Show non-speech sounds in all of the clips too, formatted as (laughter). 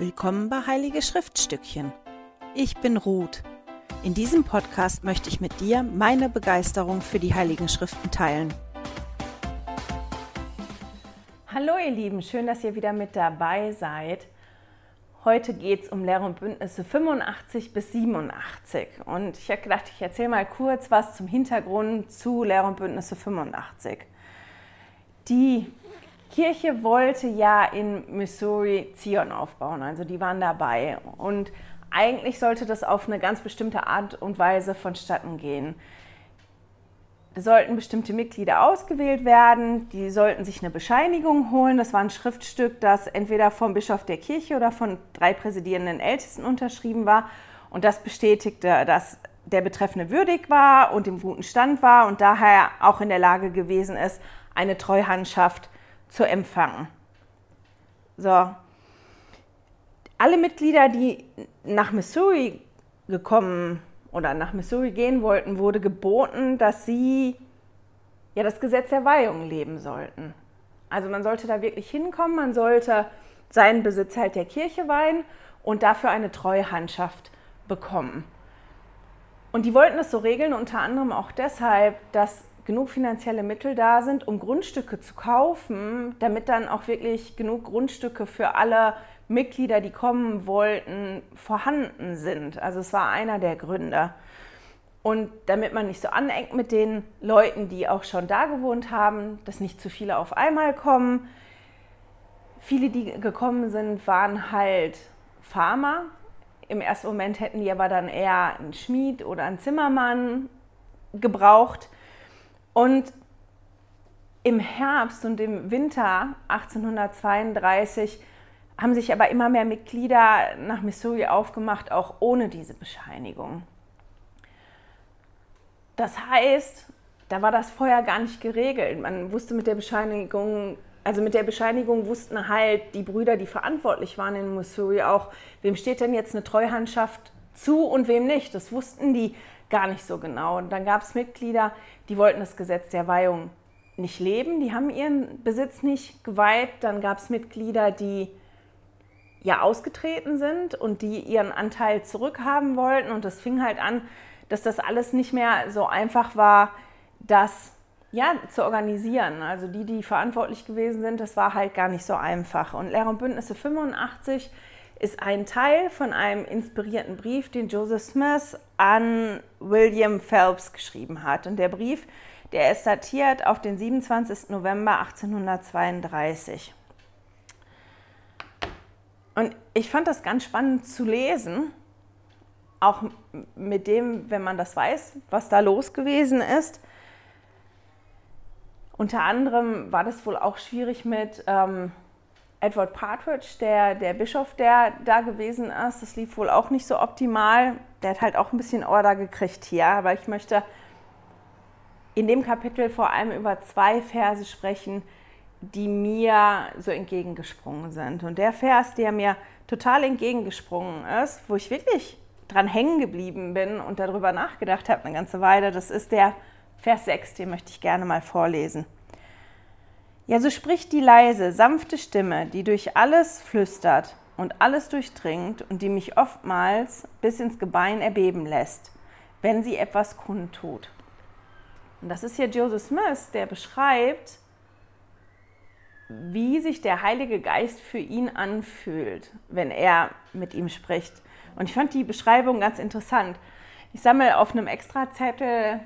Willkommen bei Heilige Schriftstückchen. Ich bin Ruth. In diesem Podcast möchte ich mit dir meine Begeisterung für die Heiligen Schriften teilen. Hallo ihr Lieben, schön, dass ihr wieder mit dabei seid. Heute geht es um Lehre und Bündnisse 85 bis 87. Und ich habe gedacht, ich erzähle mal kurz was zum Hintergrund zu Lehre und Bündnisse 85. Die Kirche wollte ja in Missouri Zion aufbauen, also die waren dabei. Und eigentlich sollte das auf eine ganz bestimmte Art und Weise vonstatten gehen. Da sollten bestimmte Mitglieder ausgewählt werden, die sollten sich eine Bescheinigung holen. Das war ein Schriftstück, das entweder vom Bischof der Kirche oder von drei präsidierenden Ältesten unterschrieben war. Und das bestätigte, dass der Betreffende würdig war und im guten Stand war und daher auch in der Lage gewesen ist, eine Treuhandschaft zu empfangen. So. Alle Mitglieder, die nach Missouri gekommen oder nach Missouri gehen wollten, wurde geboten, dass sie ja das Gesetz der Weihung leben sollten. Also man sollte da wirklich hinkommen, man sollte seinen Besitz halt der Kirche weihen und dafür eine Treuhandschaft bekommen. Und die wollten es so regeln, unter anderem auch deshalb, dass genug finanzielle Mittel da sind, um Grundstücke zu kaufen, damit dann auch wirklich genug Grundstücke für alle Mitglieder, die kommen wollten, vorhanden sind. Also es war einer der Gründe. Und damit man nicht so aneckt mit den Leuten, die auch schon da gewohnt haben, dass nicht zu viele auf einmal kommen. Viele, die gekommen sind, waren halt Farmer. Im ersten Moment hätten die aber dann eher einen Schmied oder einen Zimmermann gebraucht. Und im Herbst und im Winter 1832 haben sich aber immer mehr Mitglieder nach Missouri aufgemacht, auch ohne diese Bescheinigung. Das heißt, da war das vorher gar nicht geregelt. Man wusste mit der Bescheinigung, also mit der Bescheinigung wussten halt die Brüder, die verantwortlich waren in Missouri auch, wem steht denn jetzt eine Treuhandschaft zu und wem nicht. Das wussten die gar nicht so genau. Und dann gab es Mitglieder, die wollten das Gesetz der Weihung nicht leben, die haben ihren Besitz nicht geweiht. Dann gab es Mitglieder, die ja ausgetreten sind und die ihren Anteil zurückhaben wollten. Und das fing halt an, dass das alles nicht mehr so einfach war, das ja, zu organisieren. Also die, die verantwortlich gewesen sind, das war halt gar nicht so einfach. Und Lehrer und Bündnisse 85 ist ein Teil von einem inspirierten Brief, den Joseph Smith an William Phelps geschrieben hat. Und der Brief, der ist datiert auf den 27. November 1832. Und ich fand das ganz spannend zu lesen, auch mit dem, wenn man das weiß, was da los gewesen ist. Unter anderem war das wohl auch schwierig mit ähm, Edward Partridge, der, der Bischof, der da gewesen ist, das lief wohl auch nicht so optimal. Der hat halt auch ein bisschen Order gekriegt hier, aber ich möchte in dem Kapitel vor allem über zwei Verse sprechen, die mir so entgegengesprungen sind. Und der Vers, der mir total entgegengesprungen ist, wo ich wirklich dran hängen geblieben bin und darüber nachgedacht habe eine ganze Weile, das ist der Vers 6, den möchte ich gerne mal vorlesen. Ja, so spricht die leise, sanfte Stimme, die durch alles flüstert und alles durchdringt und die mich oftmals bis ins Gebein erbeben lässt, wenn sie etwas kundtut. Und das ist hier Joseph Smith, der beschreibt, wie sich der Heilige Geist für ihn anfühlt, wenn er mit ihm spricht. Und ich fand die Beschreibung ganz interessant. Ich sammle auf einem Extrazettel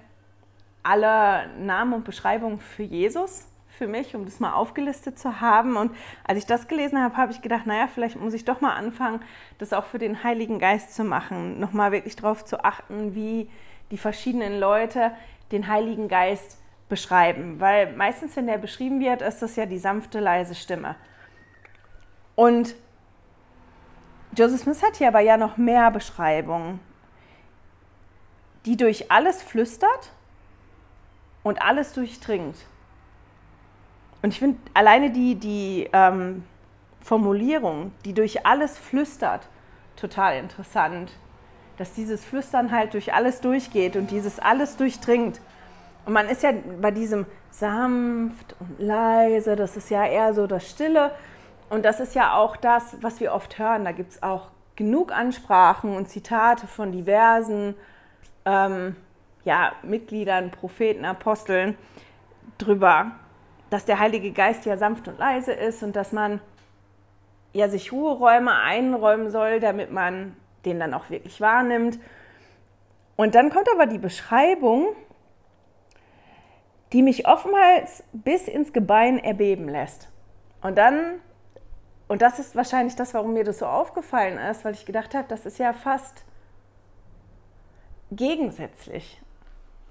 alle Namen und Beschreibungen für Jesus für mich, um das mal aufgelistet zu haben. Und als ich das gelesen habe, habe ich gedacht, naja, vielleicht muss ich doch mal anfangen, das auch für den Heiligen Geist zu machen. Nochmal wirklich darauf zu achten, wie die verschiedenen Leute den Heiligen Geist beschreiben. Weil meistens, wenn der beschrieben wird, ist das ja die sanfte, leise Stimme. Und Joseph Smith hat hier aber ja noch mehr Beschreibungen, die durch alles flüstert und alles durchdringt. Und ich finde alleine die, die ähm, Formulierung, die durch alles flüstert, total interessant. Dass dieses Flüstern halt durch alles durchgeht und dieses alles durchdringt. Und man ist ja bei diesem sanft und leise, das ist ja eher so das Stille. Und das ist ja auch das, was wir oft hören. Da gibt es auch genug Ansprachen und Zitate von diversen ähm, ja, Mitgliedern, Propheten, Aposteln drüber, dass der Heilige Geist ja sanft und leise ist und dass man ja sich Ruheräume einräumen soll, damit man den dann auch wirklich wahrnimmt. Und dann kommt aber die Beschreibung, die mich oftmals bis ins Gebein erbeben lässt. Und dann, und das ist wahrscheinlich das, warum mir das so aufgefallen ist, weil ich gedacht habe, das ist ja fast gegensätzlich.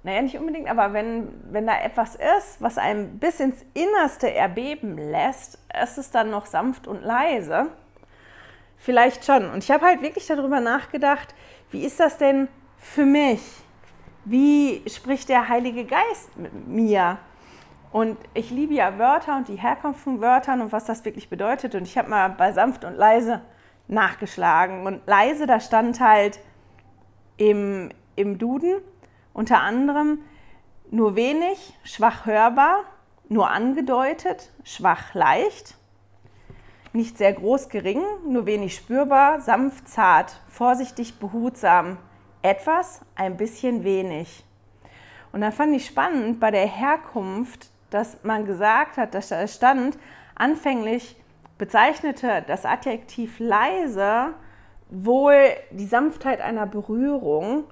Naja, nicht unbedingt, aber wenn, wenn da etwas ist, was einem bis ins Innerste erbeben lässt, ist es dann noch sanft und leise. Vielleicht schon. Und ich habe halt wirklich darüber nachgedacht, wie ist das denn für mich? Wie spricht der Heilige Geist mit mir? Und ich liebe ja Wörter und die Herkunft von Wörtern und was das wirklich bedeutet. Und ich habe mal bei sanft und leise nachgeschlagen. Und leise, da stand halt im, im Duden unter anderem nur wenig, schwach hörbar, nur angedeutet, schwach leicht, nicht sehr groß gering, nur wenig spürbar, sanft zart, vorsichtig behutsam, etwas, ein bisschen wenig. Und dann fand ich spannend bei der Herkunft, dass man gesagt hat, dass da stand, anfänglich bezeichnete das Adjektiv leise wohl die Sanftheit einer Berührung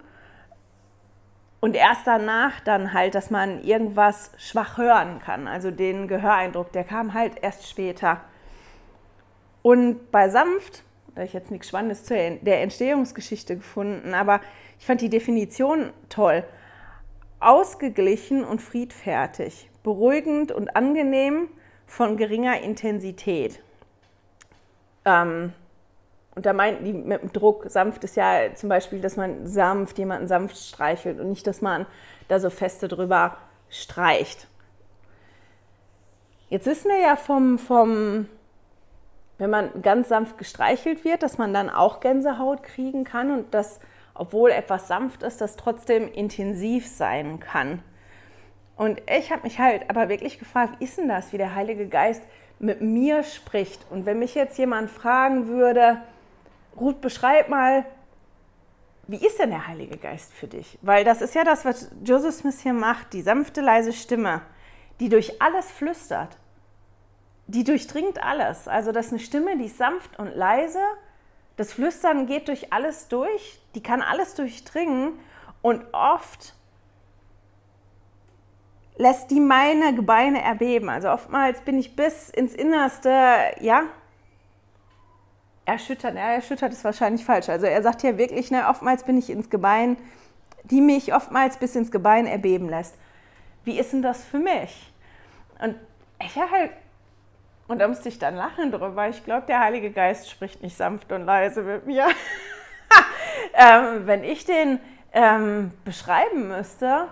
und erst danach dann halt, dass man irgendwas schwach hören kann. Also den Gehöreindruck, der kam halt erst später. Und bei sanft, da ich jetzt nichts Spannendes zu der Entstehungsgeschichte gefunden, aber ich fand die Definition toll. Ausgeglichen und friedfertig, beruhigend und angenehm von geringer Intensität. Ähm, und da meinten die mit dem Druck, sanft ist ja zum Beispiel, dass man sanft jemanden sanft streichelt und nicht, dass man da so feste drüber streicht. Jetzt wissen wir ja vom, vom, wenn man ganz sanft gestreichelt wird, dass man dann auch Gänsehaut kriegen kann und dass, obwohl etwas sanft ist, das trotzdem intensiv sein kann. Und ich habe mich halt aber wirklich gefragt, wie ist denn das, wie der Heilige Geist mit mir spricht? Und wenn mich jetzt jemand fragen würde, Ruth, beschreib mal, wie ist denn der Heilige Geist für dich? Weil das ist ja das, was Joseph Smith hier macht, die sanfte, leise Stimme, die durch alles flüstert. Die durchdringt alles. Also das ist eine Stimme, die ist sanft und leise. Das Flüstern geht durch alles durch. Die kann alles durchdringen. Und oft lässt die meine Gebeine erbeben. Also oftmals bin ich bis ins Innerste, ja, erschüttern. Ja, erschüttert ist wahrscheinlich falsch. Also er sagt ja wirklich, ne, oftmals bin ich ins Gebein, die mich oftmals bis ins Gebein erbeben lässt. Wie ist denn das für mich? Und ich halt, und da musste ich dann lachen drüber. Ich glaube, der Heilige Geist spricht nicht sanft und leise mit mir. (laughs) ähm, wenn ich den ähm, beschreiben müsste,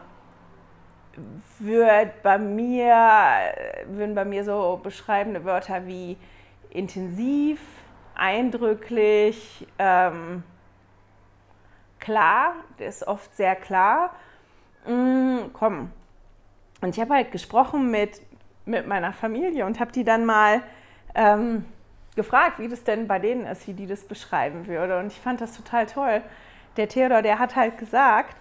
würd bei mir, würden bei mir so beschreibende Wörter wie intensiv, eindrücklich, ähm, klar, der ist oft sehr klar. Mm, komm. Und ich habe halt gesprochen mit, mit meiner Familie und habe die dann mal ähm, gefragt, wie das denn bei denen ist, wie die das beschreiben würde. Und ich fand das total toll. Der Theodor, der hat halt gesagt,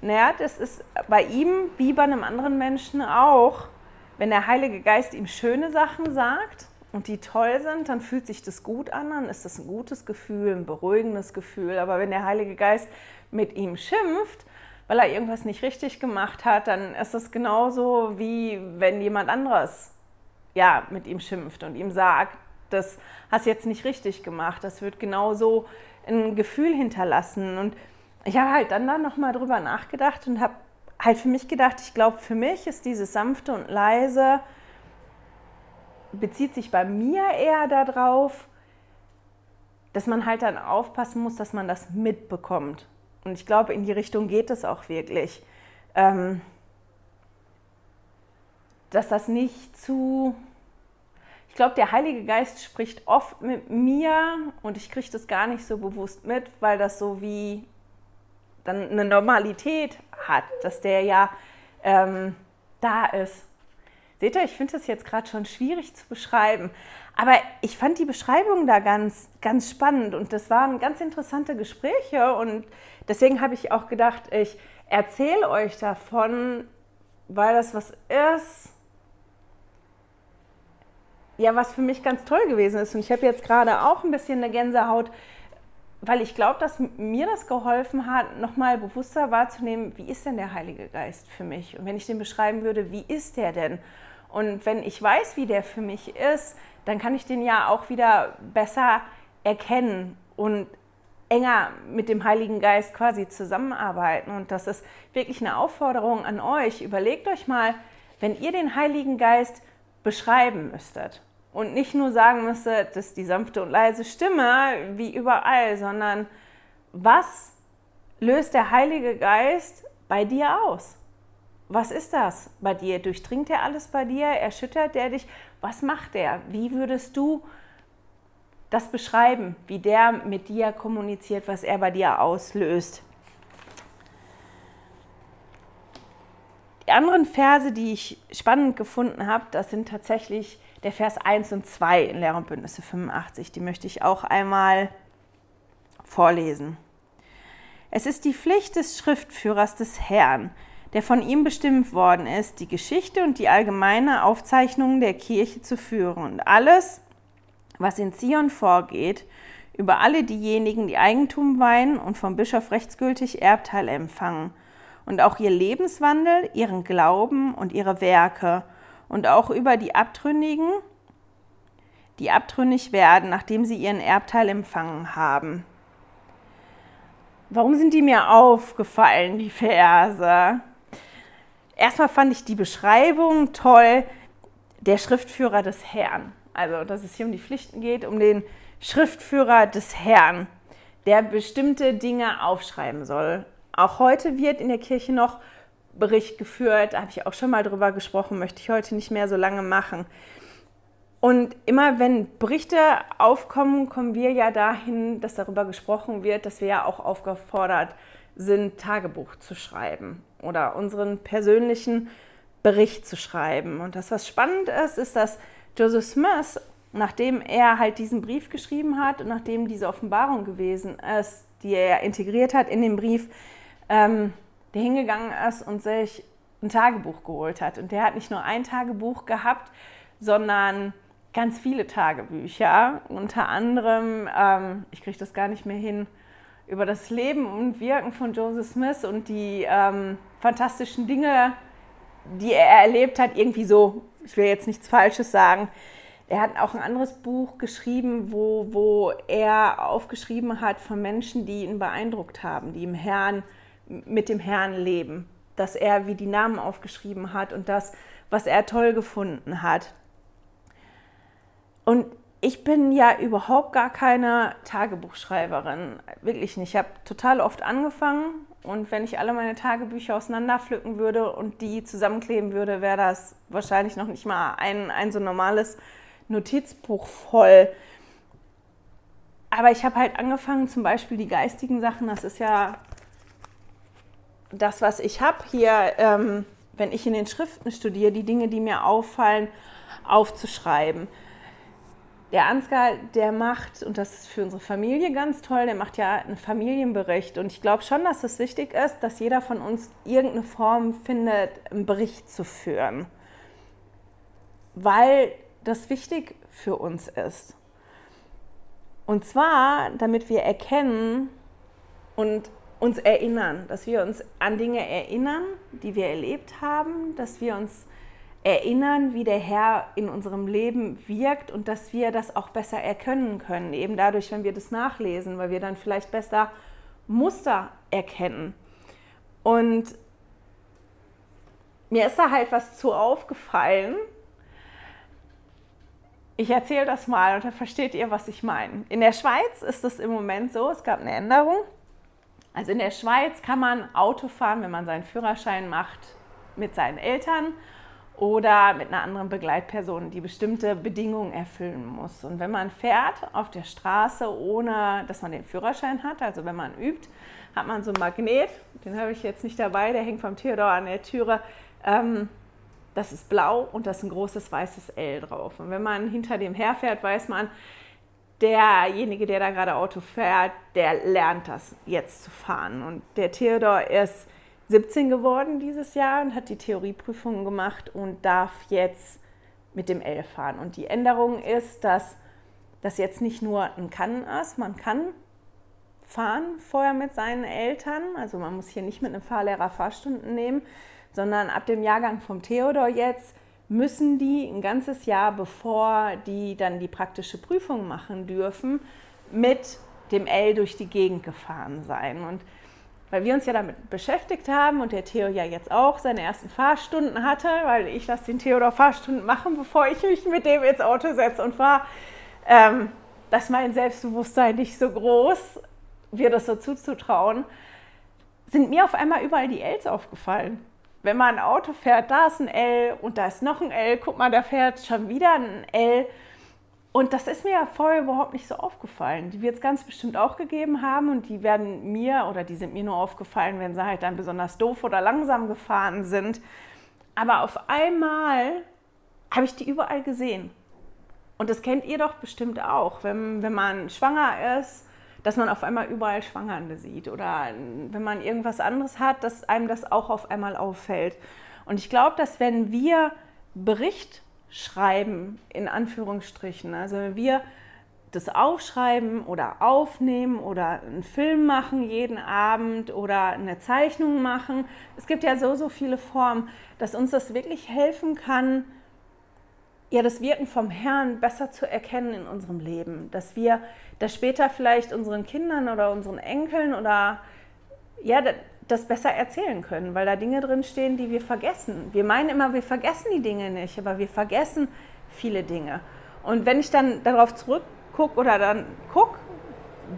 naja, das ist bei ihm wie bei einem anderen Menschen auch, wenn der Heilige Geist ihm schöne Sachen sagt, und die toll sind, dann fühlt sich das gut an, dann ist das ein gutes Gefühl, ein beruhigendes Gefühl. Aber wenn der Heilige Geist mit ihm schimpft, weil er irgendwas nicht richtig gemacht hat, dann ist es genauso wie wenn jemand anderes ja, mit ihm schimpft und ihm sagt, das hast jetzt nicht richtig gemacht. Das wird genauso ein Gefühl hinterlassen. Und ich habe halt dann da nochmal drüber nachgedacht und habe halt für mich gedacht, ich glaube, für mich ist dieses sanfte und leise, bezieht sich bei mir eher darauf, dass man halt dann aufpassen muss, dass man das mitbekommt. Und ich glaube, in die Richtung geht es auch wirklich. Ähm, dass das nicht zu... Ich glaube, der Heilige Geist spricht oft mit mir und ich kriege das gar nicht so bewusst mit, weil das so wie dann eine Normalität hat, dass der ja ähm, da ist Seht ihr, ich finde das jetzt gerade schon schwierig zu beschreiben. Aber ich fand die Beschreibung da ganz, ganz spannend und das waren ganz interessante Gespräche und deswegen habe ich auch gedacht, ich erzähle euch davon, weil das was ist, ja, was für mich ganz toll gewesen ist. Und ich habe jetzt gerade auch ein bisschen eine Gänsehaut, weil ich glaube, dass mir das geholfen hat, nochmal bewusster wahrzunehmen, wie ist denn der Heilige Geist für mich? Und wenn ich den beschreiben würde, wie ist der denn? Und wenn ich weiß, wie der für mich ist, dann kann ich den ja auch wieder besser erkennen und enger mit dem Heiligen Geist quasi zusammenarbeiten. Und das ist wirklich eine Aufforderung an euch. Überlegt euch mal, wenn ihr den Heiligen Geist beschreiben müsstet und nicht nur sagen müsstet, das ist die sanfte und leise Stimme wie überall, sondern was löst der Heilige Geist bei dir aus? Was ist das bei dir? Durchdringt er alles bei dir? Erschüttert er dich? Was macht er? Wie würdest du das beschreiben, wie der mit dir kommuniziert, was er bei dir auslöst? Die anderen Verse, die ich spannend gefunden habe, das sind tatsächlich der Vers 1 und 2 in Lehr und Bündnisse 85. Die möchte ich auch einmal vorlesen. Es ist die Pflicht des Schriftführers des Herrn, der von ihm bestimmt worden ist, die Geschichte und die allgemeine Aufzeichnung der Kirche zu führen und alles, was in Zion vorgeht, über alle diejenigen, die Eigentum weihen und vom Bischof rechtsgültig Erbteil empfangen, und auch ihr Lebenswandel, ihren Glauben und ihre Werke, und auch über die Abtrünnigen, die abtrünnig werden, nachdem sie ihren Erbteil empfangen haben. Warum sind die mir aufgefallen, die Verse? Erstmal fand ich die Beschreibung toll, der Schriftführer des Herrn. Also, dass es hier um die Pflichten geht, um den Schriftführer des Herrn, der bestimmte Dinge aufschreiben soll. Auch heute wird in der Kirche noch Bericht geführt, da habe ich auch schon mal drüber gesprochen, möchte ich heute nicht mehr so lange machen. Und immer wenn Berichte aufkommen, kommen wir ja dahin, dass darüber gesprochen wird, dass wir ja auch aufgefordert sind, Tagebuch zu schreiben oder unseren persönlichen Bericht zu schreiben. Und das, was spannend ist, ist, dass Joseph Smith, nachdem er halt diesen Brief geschrieben hat und nachdem diese Offenbarung gewesen ist, die er integriert hat in den Brief, ähm, der hingegangen ist und sich ein Tagebuch geholt hat. Und der hat nicht nur ein Tagebuch gehabt, sondern ganz viele Tagebücher. Unter anderem, ähm, ich kriege das gar nicht mehr hin, über das Leben und Wirken von Joseph Smith und die ähm, fantastischen Dinge, die er erlebt hat, irgendwie so, ich will jetzt nichts Falsches sagen. Er hat auch ein anderes Buch geschrieben, wo, wo er aufgeschrieben hat von Menschen, die ihn beeindruckt haben, die im Herrn, mit dem Herrn leben. Dass er wie die Namen aufgeschrieben hat und das, was er toll gefunden hat. Und ich bin ja überhaupt gar keine Tagebuchschreiberin, wirklich nicht. Ich habe total oft angefangen und wenn ich alle meine Tagebücher auseinanderpflücken würde und die zusammenkleben würde, wäre das wahrscheinlich noch nicht mal ein, ein so normales Notizbuch voll. Aber ich habe halt angefangen, zum Beispiel die geistigen Sachen, das ist ja das, was ich habe hier, ähm, wenn ich in den Schriften studiere, die Dinge, die mir auffallen, aufzuschreiben. Der Ansgar, der macht, und das ist für unsere Familie ganz toll, der macht ja einen Familienbericht. Und ich glaube schon, dass es wichtig ist, dass jeder von uns irgendeine Form findet, einen Bericht zu führen. Weil das wichtig für uns ist. Und zwar, damit wir erkennen und uns erinnern, dass wir uns an Dinge erinnern, die wir erlebt haben, dass wir uns erinnern, wie der Herr in unserem Leben wirkt und dass wir das auch besser erkennen können, eben dadurch, wenn wir das nachlesen, weil wir dann vielleicht besser Muster erkennen. Und mir ist da halt was zu aufgefallen. Ich erzähle das mal und dann versteht ihr, was ich meine. In der Schweiz ist es im Moment so, es gab eine Änderung. Also in der Schweiz kann man Auto fahren, wenn man seinen Führerschein macht, mit seinen Eltern oder mit einer anderen Begleitperson, die bestimmte Bedingungen erfüllen muss. Und wenn man fährt auf der Straße, ohne dass man den Führerschein hat, also wenn man übt, hat man so einen Magnet, den habe ich jetzt nicht dabei, der hängt vom Theodor an der Türe. Ähm, das ist blau und da ist ein großes weißes L drauf. Und wenn man hinter dem herfährt, weiß man, derjenige, der da gerade Auto fährt, der lernt das jetzt zu fahren. Und der Theodor ist 17 geworden dieses Jahr und hat die Theorieprüfungen gemacht und darf jetzt mit dem L fahren. Und die Änderung ist, dass das jetzt nicht nur ein Kann ist, man kann fahren vorher mit seinen Eltern, also man muss hier nicht mit einem Fahrlehrer Fahrstunden nehmen, sondern ab dem Jahrgang vom Theodor jetzt müssen die ein ganzes Jahr, bevor die dann die praktische Prüfung machen dürfen, mit dem L durch die Gegend gefahren sein. Und weil wir uns ja damit beschäftigt haben und der Theo ja jetzt auch seine ersten Fahrstunden hatte, weil ich lasse den Theodor Fahrstunden machen, bevor ich mich mit dem ins Auto setze und fahre, ähm, dass mein Selbstbewusstsein nicht so groß, wir das so zuzutrauen, sind mir auf einmal überall die Ls aufgefallen. Wenn man ein Auto fährt, da ist ein L und da ist noch ein L, guck mal, da fährt schon wieder ein L. Und das ist mir ja vorher überhaupt nicht so aufgefallen. Die wird es ganz bestimmt auch gegeben haben und die werden mir oder die sind mir nur aufgefallen, wenn sie halt dann besonders doof oder langsam gefahren sind. Aber auf einmal habe ich die überall gesehen. Und das kennt ihr doch bestimmt auch, wenn, wenn man schwanger ist, dass man auf einmal überall Schwangernde sieht oder wenn man irgendwas anderes hat, dass einem das auch auf einmal auffällt. Und ich glaube, dass wenn wir Bericht schreiben, in Anführungsstrichen. Also wenn wir das aufschreiben oder aufnehmen oder einen Film machen jeden Abend oder eine Zeichnung machen. Es gibt ja so, so viele Formen, dass uns das wirklich helfen kann, ja, das Wirken vom Herrn besser zu erkennen in unserem Leben. Dass wir das später vielleicht unseren Kindern oder unseren Enkeln oder ja, das besser erzählen können, weil da Dinge drin stehen, die wir vergessen. Wir meinen immer, wir vergessen die Dinge nicht, aber wir vergessen viele Dinge. Und wenn ich dann darauf zurückgucke oder dann gucke,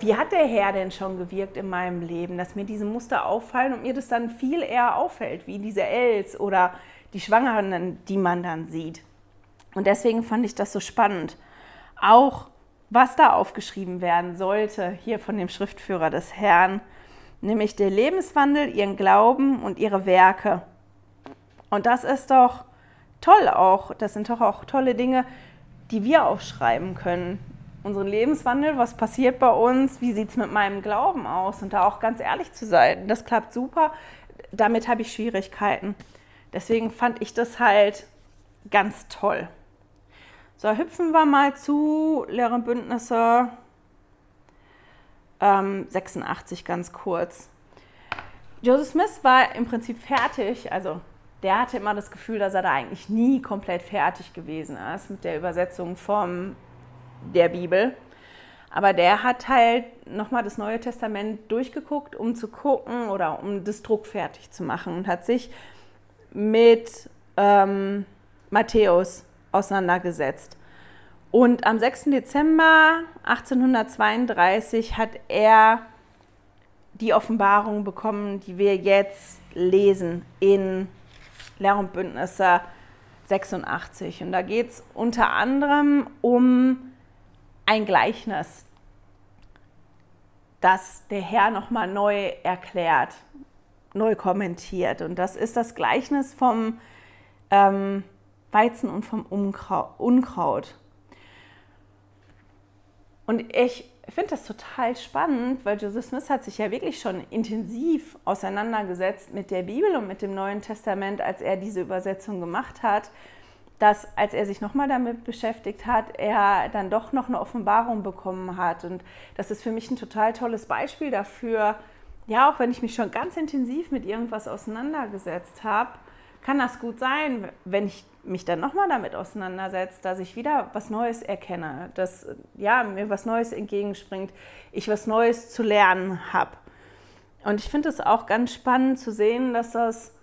wie hat der Herr denn schon gewirkt in meinem Leben, dass mir diese Muster auffallen und mir das dann viel eher auffällt, wie diese Els oder die Schwangeren, die man dann sieht. Und deswegen fand ich das so spannend. Auch was da aufgeschrieben werden sollte, hier von dem Schriftführer des Herrn, nämlich der Lebenswandel, ihren Glauben und ihre Werke. Und das ist doch toll auch. Das sind doch auch tolle Dinge, die wir aufschreiben können. Unseren Lebenswandel, was passiert bei uns, wie sieht es mit meinem Glauben aus und da auch ganz ehrlich zu sein. Das klappt super, damit habe ich Schwierigkeiten. Deswegen fand ich das halt ganz toll. So, hüpfen wir mal zu leeren Bündnisse ähm, 86 ganz kurz. Joseph Smith war im Prinzip fertig, also der hatte immer das Gefühl, dass er da eigentlich nie komplett fertig gewesen ist mit der Übersetzung von der Bibel. Aber der hat halt nochmal das Neue Testament durchgeguckt, um zu gucken oder um das Druck fertig zu machen und hat sich mit ähm, Matthäus auseinandergesetzt. Und am 6. Dezember 1832 hat er die Offenbarung bekommen, die wir jetzt lesen in Lehr und Bündnisse 86. Und da geht es unter anderem um ein Gleichnis, das der Herr nochmal neu erklärt, neu kommentiert. Und das ist das Gleichnis vom ähm, Weizen und vom Unkraut. Und ich finde das total spannend, weil Joseph Smith hat sich ja wirklich schon intensiv auseinandergesetzt mit der Bibel und mit dem Neuen Testament, als er diese Übersetzung gemacht hat, dass als er sich nochmal damit beschäftigt hat, er dann doch noch eine Offenbarung bekommen hat. Und das ist für mich ein total tolles Beispiel dafür, ja, auch wenn ich mich schon ganz intensiv mit irgendwas auseinandergesetzt habe, kann das gut sein, wenn ich mich dann nochmal damit auseinandersetze, dass ich wieder was Neues erkenne, dass ja, mir was Neues entgegenspringt, ich was Neues zu lernen habe. Und ich finde es auch ganz spannend zu sehen, dass das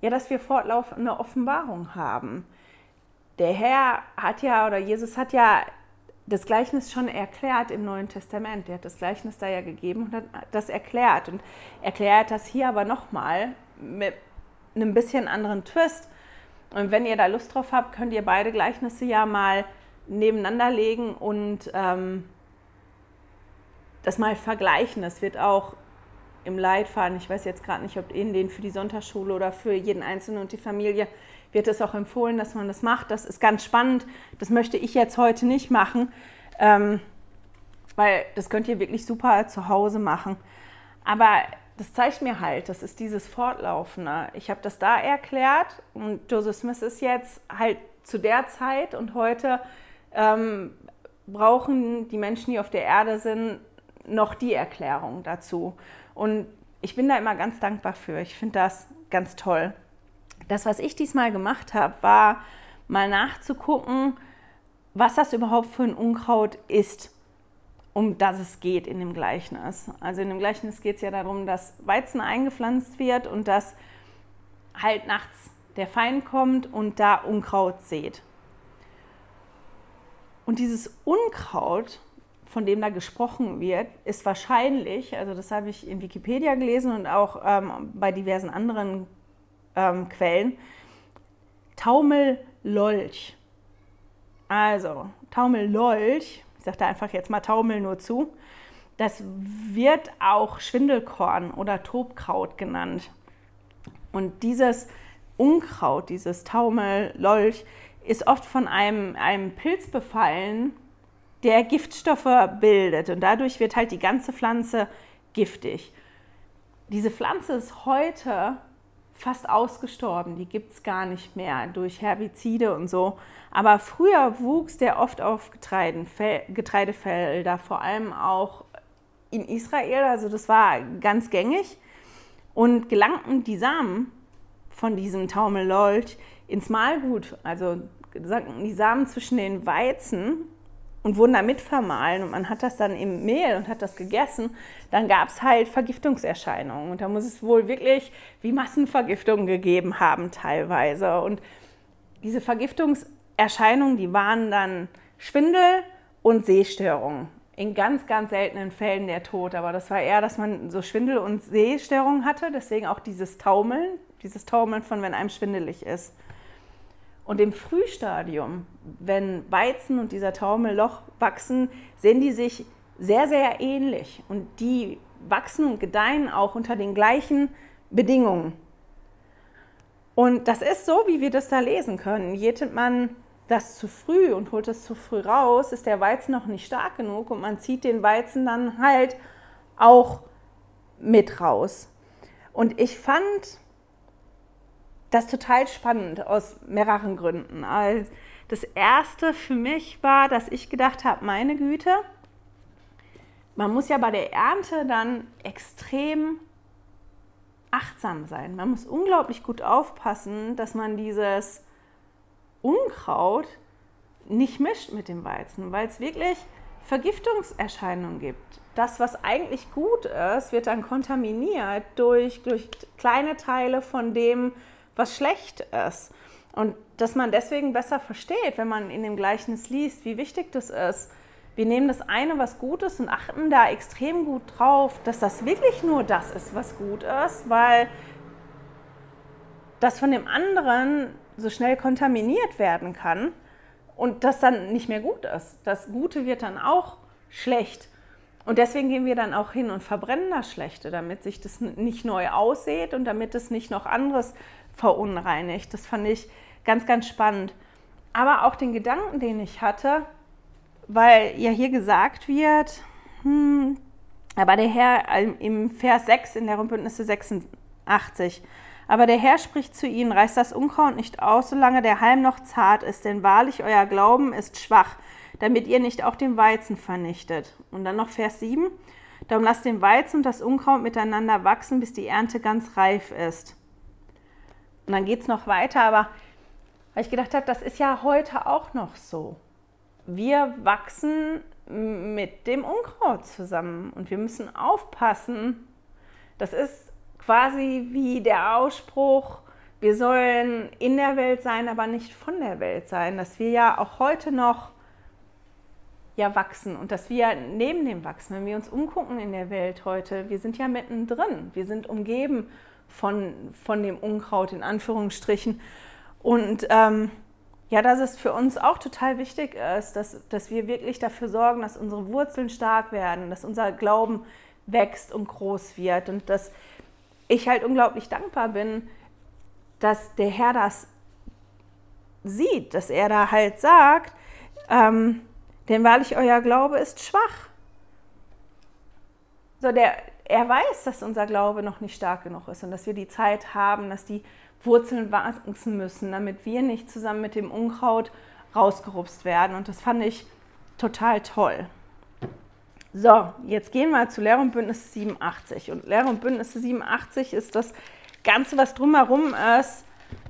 ja, dass wir fortlaufend eine Offenbarung haben. Der Herr hat ja oder Jesus hat ja das Gleichnis schon erklärt im Neuen Testament. Er hat das Gleichnis da ja gegeben und hat das erklärt und erklärt das hier aber nochmal mit einem bisschen anderen Twist. Und wenn ihr da Lust drauf habt, könnt ihr beide Gleichnisse ja mal nebeneinander legen und ähm, das mal vergleichen. Das wird auch im Leitfaden, ich weiß jetzt gerade nicht, ob in den für die Sonntagsschule oder für jeden Einzelnen und die Familie, wird es auch empfohlen, dass man das macht. Das ist ganz spannend. Das möchte ich jetzt heute nicht machen, ähm, weil das könnt ihr wirklich super zu Hause machen. Aber das zeigt mir halt, das ist dieses Fortlaufende. Ich habe das da erklärt und Joseph Smith ist jetzt halt zu der Zeit und heute ähm, brauchen die Menschen, die auf der Erde sind, noch die Erklärung dazu. Und ich bin da immer ganz dankbar für. Ich finde das ganz toll. Das, was ich diesmal gemacht habe, war mal nachzugucken, was das überhaupt für ein Unkraut ist, um das es geht in dem Gleichnis. Also in dem Gleichnis geht es ja darum, dass Weizen eingepflanzt wird und dass halt nachts der Feind kommt und da Unkraut sät. Und dieses Unkraut, von dem da gesprochen wird, ist wahrscheinlich, also das habe ich in Wikipedia gelesen und auch ähm, bei diversen anderen ähm, Quellen, Taumellolch. Also Taumellolch, ich sage da einfach jetzt mal Taumel nur zu, das wird auch Schwindelkorn oder Tobkraut genannt. Und dieses Unkraut, dieses Taumellolch, ist oft von einem, einem Pilz befallen, der Giftstoffe bildet und dadurch wird halt die ganze Pflanze giftig. Diese Pflanze ist heute fast ausgestorben, die gibt es gar nicht mehr durch Herbizide und so. Aber früher wuchs der oft auf Getreidefelder, vor allem auch in Israel, also das war ganz gängig. Und gelangten die Samen von diesem Taumellolch ins Mahlgut, also die Samen zwischen den Weizen und wurden damit vermahlen und man hat das dann im Mehl und hat das gegessen, dann gab es halt Vergiftungserscheinungen. Und da muss es wohl wirklich wie Massenvergiftungen gegeben haben teilweise. Und diese Vergiftungserscheinungen, die waren dann Schwindel und Sehstörungen. In ganz, ganz seltenen Fällen der Tod. Aber das war eher, dass man so Schwindel und Sehstörungen hatte. Deswegen auch dieses Taumeln, dieses Taumeln von, wenn einem schwindelig ist. Und im Frühstadium, wenn Weizen und dieser Taumelloch wachsen, sehen die sich sehr, sehr ähnlich. Und die wachsen und gedeihen auch unter den gleichen Bedingungen. Und das ist so, wie wir das da lesen können. Jätet man das zu früh und holt es zu früh raus, ist der Weizen noch nicht stark genug und man zieht den Weizen dann halt auch mit raus. Und ich fand das ist total spannend aus mehreren Gründen. Also das erste für mich war, dass ich gedacht habe, meine Güte, man muss ja bei der Ernte dann extrem achtsam sein. Man muss unglaublich gut aufpassen, dass man dieses Unkraut nicht mischt mit dem Weizen, weil es wirklich Vergiftungserscheinungen gibt. Das, was eigentlich gut ist, wird dann kontaminiert durch, durch kleine Teile von dem, was schlecht ist. Und dass man deswegen besser versteht, wenn man in dem Gleichnis liest, wie wichtig das ist. Wir nehmen das eine, was gut ist, und achten da extrem gut drauf, dass das wirklich nur das ist, was gut ist, weil das von dem anderen so schnell kontaminiert werden kann und das dann nicht mehr gut ist. Das Gute wird dann auch schlecht. Und deswegen gehen wir dann auch hin und verbrennen das Schlechte, damit sich das nicht neu aussieht und damit es nicht noch anderes verunreinigt. Das fand ich ganz, ganz spannend. Aber auch den Gedanken, den ich hatte, weil ja hier gesagt wird, hm, aber der Herr im Vers 6 in der Rundbündnisse 86, aber der Herr spricht zu ihnen, reißt das Unkraut nicht aus, solange der Halm noch zart ist, denn wahrlich euer Glauben ist schwach, damit ihr nicht auch den Weizen vernichtet. Und dann noch Vers 7, darum lasst den Weizen und das Unkraut miteinander wachsen, bis die Ernte ganz reif ist. Und dann geht es noch weiter, aber weil ich gedacht habe, das ist ja heute auch noch so. Wir wachsen mit dem Unkraut zusammen und wir müssen aufpassen. Das ist quasi wie der Ausspruch, wir sollen in der Welt sein, aber nicht von der Welt sein, dass wir ja auch heute noch ja wachsen und dass wir neben dem wachsen, wenn wir uns umgucken in der Welt heute, wir sind ja mittendrin, wir sind umgeben von, von dem Unkraut in Anführungsstrichen. Und ähm, ja, dass es für uns auch total wichtig ist, dass, dass wir wirklich dafür sorgen, dass unsere Wurzeln stark werden, dass unser Glauben wächst und groß wird und dass ich halt unglaublich dankbar bin, dass der Herr das sieht, dass er da halt sagt, ähm, denn wahrlich euer Glaube ist schwach. So, der, er weiß, dass unser Glaube noch nicht stark genug ist und dass wir die Zeit haben, dass die Wurzeln wachsen müssen, damit wir nicht zusammen mit dem Unkraut rausgerupst werden. Und das fand ich total toll. So, jetzt gehen wir zu Lehre und Bündnisse 87. Und Lehre und Bündnisse 87 ist das Ganze, was drumherum ist,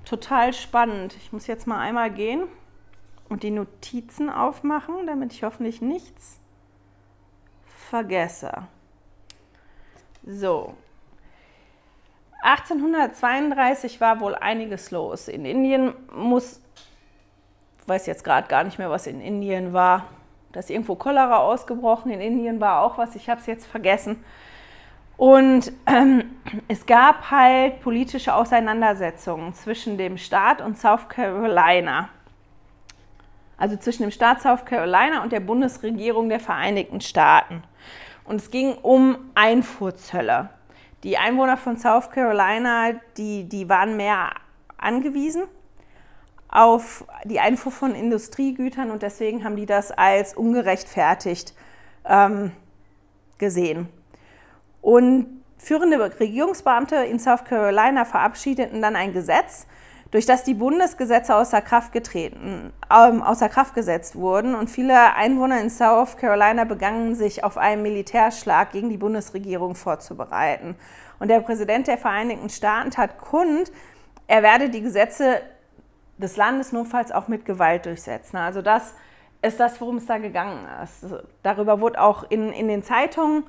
total spannend. Ich muss jetzt mal einmal gehen und die Notizen aufmachen, damit ich hoffentlich nichts vergesse. So. 1832 war wohl einiges los. In Indien muss, weiß jetzt gerade gar nicht mehr, was in Indien war. Da ist irgendwo Cholera ausgebrochen. In Indien war auch was, ich habe es jetzt vergessen. Und ähm, es gab halt politische Auseinandersetzungen zwischen dem Staat und South Carolina. Also zwischen dem Staat South Carolina und der Bundesregierung der Vereinigten Staaten. Und es ging um Einfuhrzölle. Die Einwohner von South Carolina, die, die waren mehr angewiesen auf die Einfuhr von Industriegütern und deswegen haben die das als ungerechtfertigt ähm, gesehen. Und führende Regierungsbeamte in South Carolina verabschiedeten dann ein Gesetz, durch das die Bundesgesetze außer Kraft getreten, ähm, außer Kraft gesetzt wurden und viele Einwohner in South Carolina begannen sich auf einen Militärschlag gegen die Bundesregierung vorzubereiten. Und der Präsident der Vereinigten Staaten tat kund, er werde die Gesetze des Landes notfalls auch mit Gewalt durchsetzen. Also das ist das, worum es da gegangen ist. Darüber wurde auch in, in den Zeitungen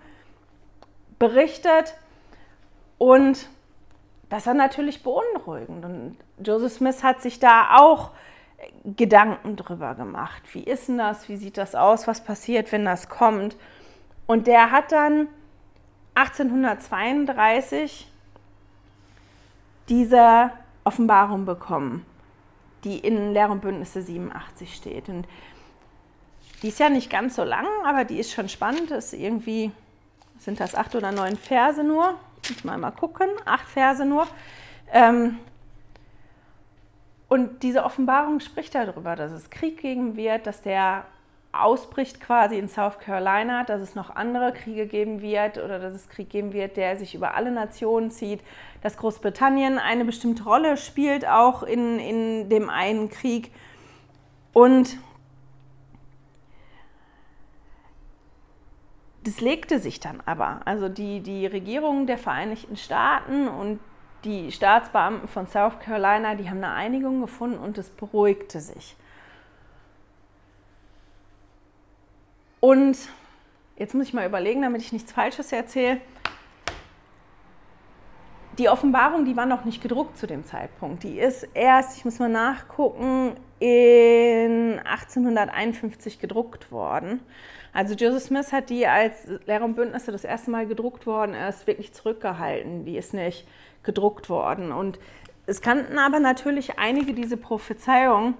berichtet und das war natürlich beunruhigend. Und Joseph Smith hat sich da auch Gedanken drüber gemacht. Wie ist denn das? Wie sieht das aus? Was passiert, wenn das kommt? Und der hat dann 1832 diese Offenbarung bekommen, die in Lehr und Bündnisse 87 steht. Und die ist ja nicht ganz so lang, aber die ist schon spannend. Das ist irgendwie, sind das acht oder neun Verse nur? Muss mal mal gucken. Acht Verse nur. Ähm, und diese Offenbarung spricht darüber, dass es Krieg geben wird, dass der ausbricht quasi in South Carolina, dass es noch andere Kriege geben wird oder dass es Krieg geben wird, der sich über alle Nationen zieht, dass Großbritannien eine bestimmte Rolle spielt, auch in, in dem einen Krieg. Und das legte sich dann aber. Also die, die Regierung der Vereinigten Staaten und die Staatsbeamten von South Carolina, die haben eine Einigung gefunden und es beruhigte sich. Und jetzt muss ich mal überlegen, damit ich nichts Falsches erzähle. Die Offenbarung, die war noch nicht gedruckt zu dem Zeitpunkt. Die ist erst, ich muss mal nachgucken, in 1851 gedruckt worden. Also Joseph Smith hat die, als Lehrer und Bündnisse das erste Mal gedruckt worden ist, wirklich zurückgehalten. Die ist nicht gedruckt worden. Und es kannten aber natürlich einige diese Prophezeiung,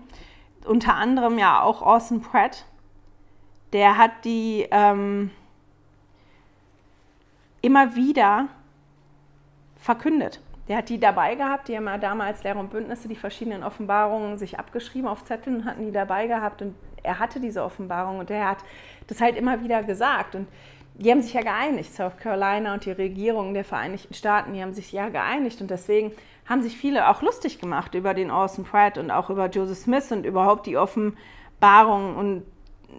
unter anderem ja auch Orson Pratt. Der hat die ähm, immer wieder verkündet. Der hat die dabei gehabt, die haben ja damals Lehrer und Bündnisse die verschiedenen Offenbarungen sich abgeschrieben auf Zetteln und hatten die dabei gehabt und er hatte diese Offenbarung und er hat das halt immer wieder gesagt. Und die haben sich ja geeinigt, South Carolina und die Regierung der Vereinigten Staaten, die haben sich ja geeinigt und deswegen haben sich viele auch lustig gemacht über den Orson Pratt und auch über Joseph Smith und überhaupt die Offenbarung und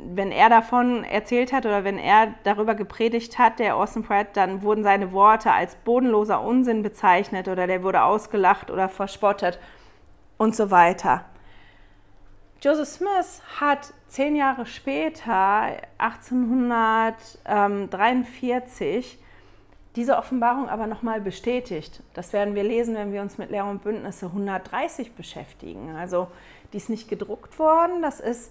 wenn er davon erzählt hat oder wenn er darüber gepredigt hat, der Orson Pratt, dann wurden seine Worte als bodenloser Unsinn bezeichnet oder der wurde ausgelacht oder verspottet und so weiter. Joseph Smith hat zehn Jahre später, 1843, diese Offenbarung aber nochmal bestätigt. Das werden wir lesen, wenn wir uns mit Lehr und Bündnisse 130 beschäftigen. Also die ist nicht gedruckt worden, das ist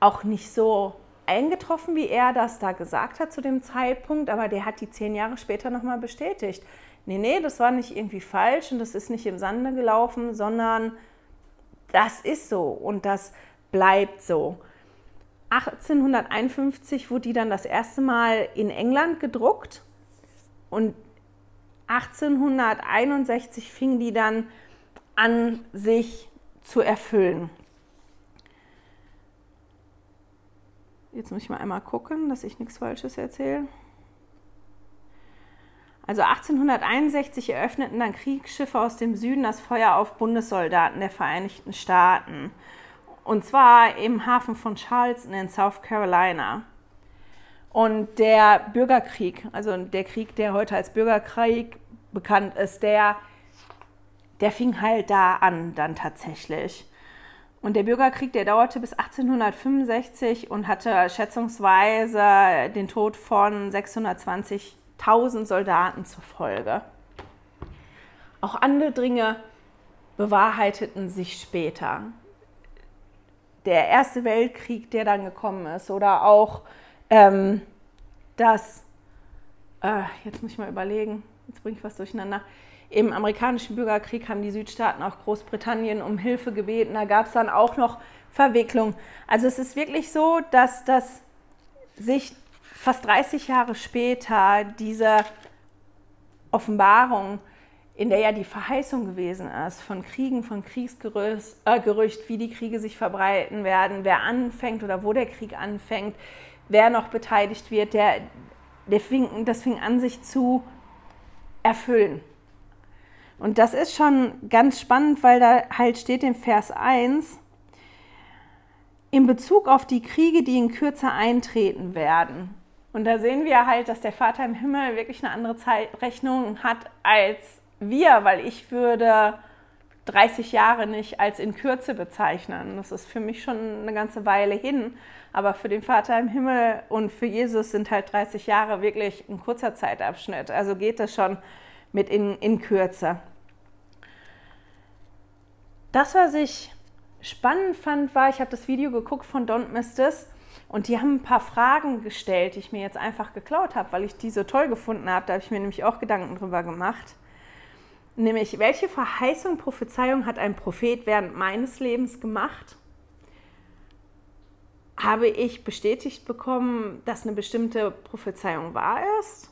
auch nicht so eingetroffen, wie er das da gesagt hat zu dem Zeitpunkt, aber der hat die zehn Jahre später nochmal bestätigt. Nee, nee, das war nicht irgendwie falsch und das ist nicht im Sande gelaufen, sondern das ist so und das bleibt so. 1851 wurde die dann das erste Mal in England gedruckt und 1861 fing die dann an, sich zu erfüllen. Jetzt muss ich mal einmal gucken, dass ich nichts Falsches erzähle. Also 1861 eröffneten dann Kriegsschiffe aus dem Süden das Feuer auf Bundessoldaten der Vereinigten Staaten. Und zwar im Hafen von Charleston in South Carolina. Und der Bürgerkrieg, also der Krieg, der heute als Bürgerkrieg bekannt ist, der, der fing halt da an dann tatsächlich. Und der Bürgerkrieg, der dauerte bis 1865 und hatte schätzungsweise den Tod von 620.000 Soldaten zur Folge. Auch andere Dinge bewahrheiteten sich später. Der Erste Weltkrieg, der dann gekommen ist, oder auch ähm, das, äh, jetzt muss ich mal überlegen, jetzt bringe ich was durcheinander. Im amerikanischen Bürgerkrieg haben die Südstaaten auch Großbritannien um Hilfe gebeten. Da gab es dann auch noch Verwicklung. Also es ist wirklich so, dass das sich fast 30 Jahre später diese Offenbarung, in der ja die Verheißung gewesen ist von Kriegen, von Kriegsgerücht, äh, wie die Kriege sich verbreiten werden, wer anfängt oder wo der Krieg anfängt, wer noch beteiligt wird, der, der fing, das fing an, sich zu erfüllen. Und das ist schon ganz spannend, weil da halt steht in Vers 1, in Bezug auf die Kriege, die in Kürze eintreten werden. Und da sehen wir halt, dass der Vater im Himmel wirklich eine andere Zeitrechnung hat als wir, weil ich würde 30 Jahre nicht als in Kürze bezeichnen. Das ist für mich schon eine ganze Weile hin. Aber für den Vater im Himmel und für Jesus sind halt 30 Jahre wirklich ein kurzer Zeitabschnitt. Also geht das schon mit in, in Kürze. Das, was ich spannend fand, war, ich habe das Video geguckt von Don't Miss This und die haben ein paar Fragen gestellt, die ich mir jetzt einfach geklaut habe, weil ich die so toll gefunden habe. Da habe ich mir nämlich auch Gedanken drüber gemacht. Nämlich, welche Verheißung, Prophezeiung hat ein Prophet während meines Lebens gemacht? Habe ich bestätigt bekommen, dass eine bestimmte Prophezeiung wahr ist?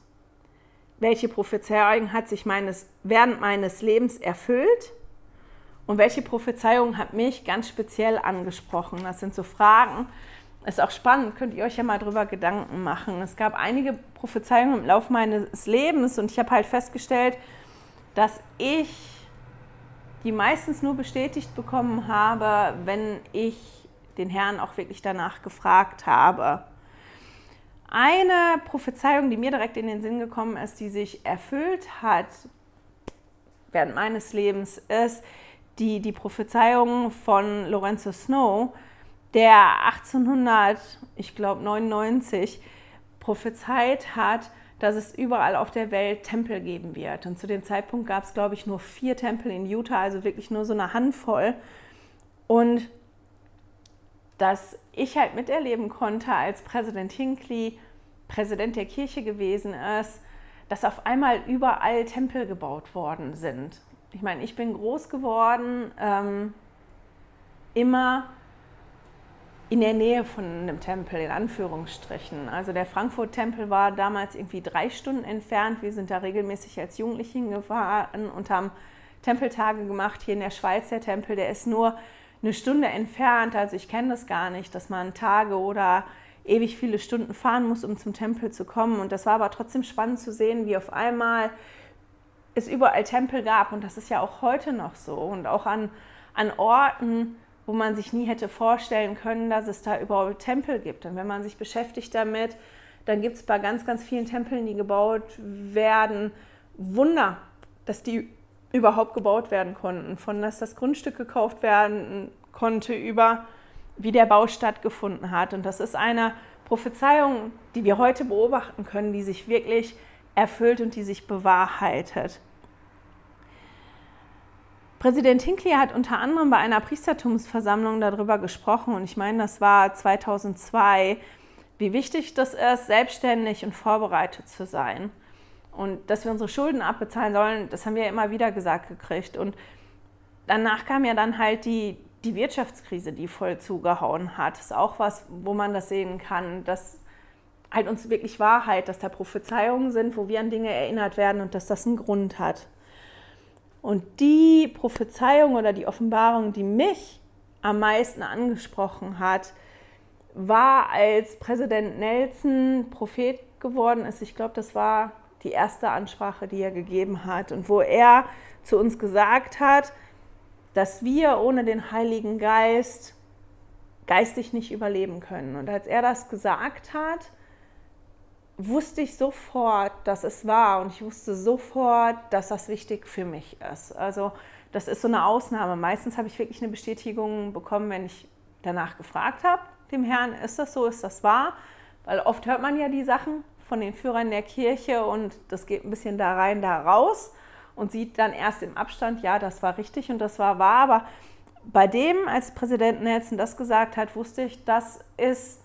Welche Prophezeiung hat sich meines, während meines Lebens erfüllt? Und welche Prophezeiung hat mich ganz speziell angesprochen? Das sind so Fragen. Ist auch spannend, könnt ihr euch ja mal drüber Gedanken machen. Es gab einige Prophezeiungen im Laufe meines Lebens und ich habe halt festgestellt, dass ich die meistens nur bestätigt bekommen habe, wenn ich den Herrn auch wirklich danach gefragt habe. Eine Prophezeiung, die mir direkt in den Sinn gekommen ist, die sich erfüllt hat während meines Lebens, ist, die, die Prophezeiung von Lorenzo Snow, der 1800, ich glaube 99, prophezeit hat, dass es überall auf der Welt Tempel geben wird. Und zu dem Zeitpunkt gab es, glaube ich, nur vier Tempel in Utah, also wirklich nur so eine Handvoll. Und dass ich halt miterleben konnte, als Präsident Hinckley Präsident der Kirche gewesen ist, dass auf einmal überall Tempel gebaut worden sind ich meine, ich bin groß geworden, ähm, immer in der Nähe von einem Tempel, in Anführungsstrichen. Also der Frankfurt-Tempel war damals irgendwie drei Stunden entfernt. Wir sind da regelmäßig als Jugendliche hingefahren und haben Tempeltage gemacht. Hier in der Schweiz der Tempel, der ist nur eine Stunde entfernt. Also ich kenne das gar nicht, dass man Tage oder ewig viele Stunden fahren muss, um zum Tempel zu kommen. Und das war aber trotzdem spannend zu sehen, wie auf einmal es überall Tempel gab und das ist ja auch heute noch so und auch an, an Orten, wo man sich nie hätte vorstellen können, dass es da überall Tempel gibt. Und wenn man sich beschäftigt damit, dann gibt es bei ganz, ganz vielen Tempeln, die gebaut werden, Wunder, dass die überhaupt gebaut werden konnten. Von dass das Grundstück gekauft werden konnte, über wie der Bau stattgefunden hat. Und das ist eine Prophezeiung, die wir heute beobachten können, die sich wirklich erfüllt und die sich bewahrheitet. Präsident Hinckley hat unter anderem bei einer Priestertumsversammlung darüber gesprochen und ich meine, das war 2002, wie wichtig das ist, selbstständig und vorbereitet zu sein. Und dass wir unsere Schulden abbezahlen sollen, das haben wir ja immer wieder gesagt gekriegt. Und danach kam ja dann halt die, die Wirtschaftskrise, die voll zugehauen hat. Das ist auch was, wo man das sehen kann, dass halt uns wirklich Wahrheit, dass da Prophezeiungen sind, wo wir an Dinge erinnert werden und dass das einen Grund hat. Und die Prophezeiung oder die Offenbarung, die mich am meisten angesprochen hat, war, als Präsident Nelson Prophet geworden ist. Ich glaube, das war die erste Ansprache, die er gegeben hat und wo er zu uns gesagt hat, dass wir ohne den Heiligen Geist geistig nicht überleben können. Und als er das gesagt hat, wusste ich sofort, dass es war und ich wusste sofort, dass das wichtig für mich ist. Also das ist so eine Ausnahme. Meistens habe ich wirklich eine Bestätigung bekommen, wenn ich danach gefragt habe, dem Herrn, ist das so, ist das wahr? Weil oft hört man ja die Sachen von den Führern der Kirche und das geht ein bisschen da rein, da raus und sieht dann erst im Abstand, ja, das war richtig und das war wahr. Aber bei dem, als Präsident Nelson das gesagt hat, wusste ich, das ist